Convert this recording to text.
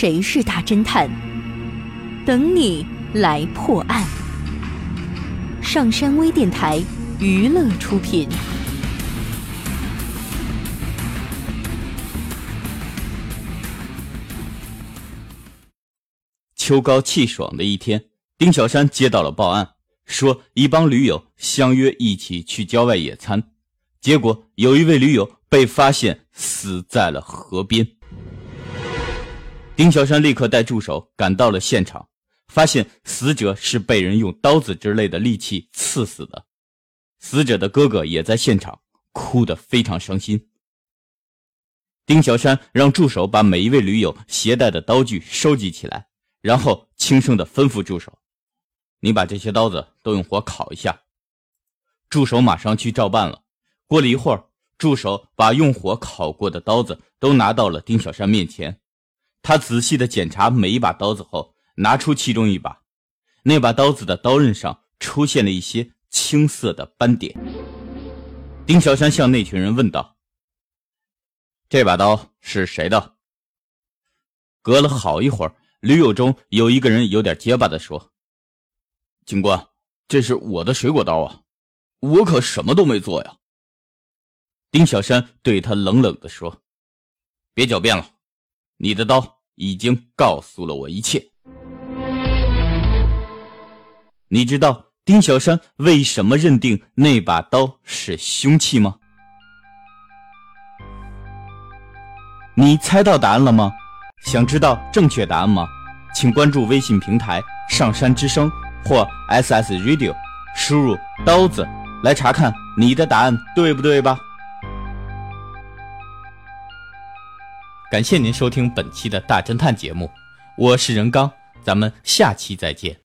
谁是大侦探？等你来破案。上山微电台娱乐出品。秋高气爽的一天，丁小山接到了报案，说一帮驴友相约一起去郊外野餐，结果有一位驴友被发现死在了河边。丁小山立刻带助手赶到了现场，发现死者是被人用刀子之类的利器刺死的。死者的哥哥也在现场，哭得非常伤心。丁小山让助手把每一位驴友携带的刀具收集起来，然后轻声地吩咐助手：“你把这些刀子都用火烤一下。”助手马上去照办了。过了一会儿，助手把用火烤过的刀子都拿到了丁小山面前。他仔细的检查每一把刀子后，拿出其中一把，那把刀子的刀刃上出现了一些青色的斑点。丁小山向那群人问道：“这把刀是谁的？”隔了好一会儿，驴友中有一个人有点结巴的说：“警官，这是我的水果刀啊，我可什么都没做呀。”丁小山对他冷冷的说：“别狡辩了，你的刀。”已经告诉了我一切。你知道丁小山为什么认定那把刀是凶器吗？你猜到答案了吗？想知道正确答案吗？请关注微信平台“上山之声”或 “SS Radio”，输入“刀子”来查看你的答案对不对吧？感谢您收听本期的大侦探节目，我是任刚，咱们下期再见。